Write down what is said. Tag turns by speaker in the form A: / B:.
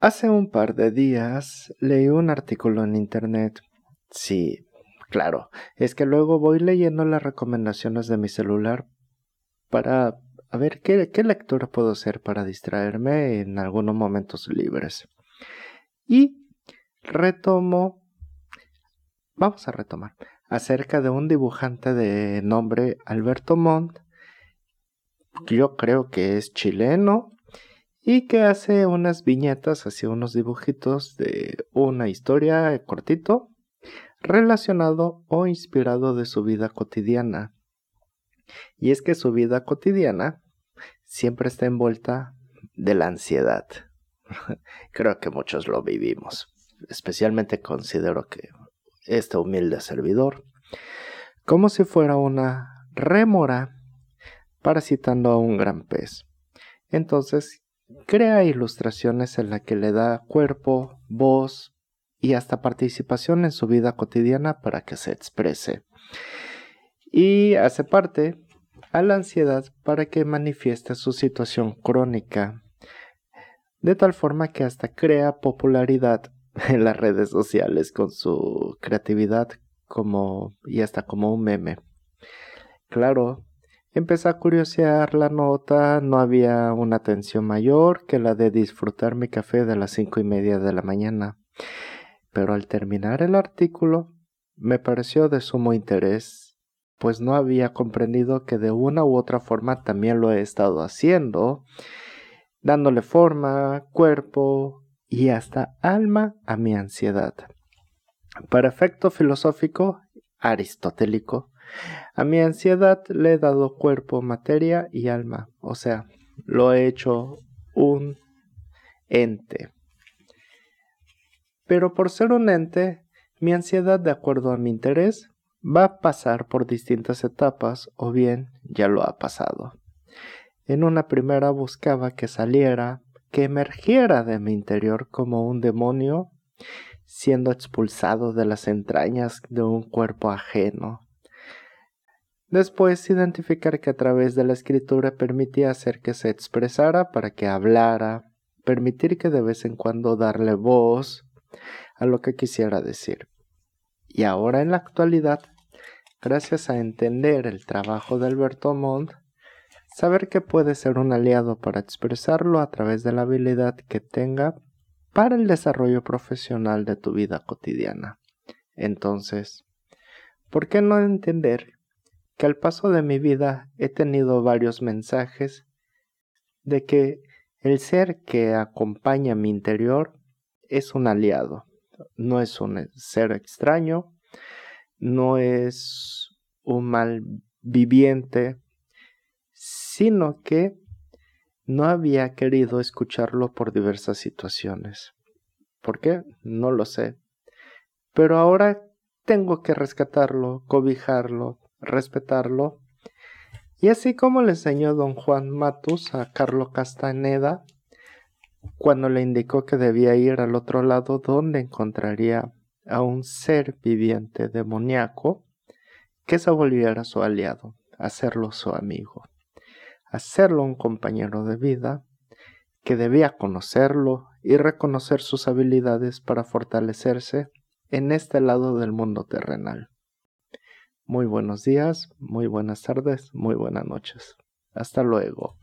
A: Hace un par de días leí un artículo en internet. Sí, claro, es que luego voy leyendo las recomendaciones de mi celular para a ver qué, qué lectura puedo hacer para distraerme en algunos momentos libres. Y retomo, vamos a retomar, acerca de un dibujante de nombre Alberto Montt, yo creo que es chileno, y que hace unas viñetas, así unos dibujitos de una historia cortito relacionado o inspirado de su vida cotidiana. Y es que su vida cotidiana siempre está envuelta de la ansiedad. Creo que muchos lo vivimos. Especialmente considero que este humilde servidor, como si fuera una rémora parasitando a un gran pez. Entonces, crea ilustraciones en las que le da cuerpo, voz y hasta participación en su vida cotidiana para que se exprese. Y hace parte a la ansiedad para que manifieste su situación crónica, de tal forma que hasta crea popularidad en las redes sociales con su creatividad como y hasta como un meme. Claro, empecé a curiosear la nota, no había una atención mayor que la de disfrutar mi café de las cinco y media de la mañana. Pero al terminar el artículo, me pareció de sumo interés, pues no había comprendido que de una u otra forma también lo he estado haciendo, dándole forma, cuerpo y hasta alma a mi ansiedad. Para efecto filosófico, aristotélico, a mi ansiedad le he dado cuerpo, materia y alma, o sea, lo he hecho un ente. Pero por ser un ente, mi ansiedad, de acuerdo a mi interés, va a pasar por distintas etapas o bien ya lo ha pasado. En una primera buscaba que saliera, que emergiera de mi interior como un demonio siendo expulsado de las entrañas de un cuerpo ajeno. Después identificar que a través de la escritura permitía hacer que se expresara para que hablara, permitir que de vez en cuando darle voz a lo que quisiera decir. Y ahora en la actualidad, gracias a entender el trabajo de Alberto Montt, saber que puede ser un aliado para expresarlo a través de la habilidad que tenga para el desarrollo profesional de tu vida cotidiana. Entonces, ¿por qué no entender que al paso de mi vida he tenido varios mensajes de que el ser que acompaña mi interior es un aliado, no es un ser extraño, no es un mal viviente, sino que no había querido escucharlo por diversas situaciones. ¿Por qué? No lo sé. Pero ahora tengo que rescatarlo, cobijarlo, respetarlo. Y así como le enseñó don Juan Matus a Carlo Castaneda, cuando le indicó que debía ir al otro lado donde encontraría a un ser viviente demoníaco que se volviera su aliado, hacerlo su amigo, hacerlo un compañero de vida, que debía conocerlo y reconocer sus habilidades para fortalecerse en este lado del mundo terrenal. Muy buenos días, muy buenas tardes, muy buenas noches. Hasta luego.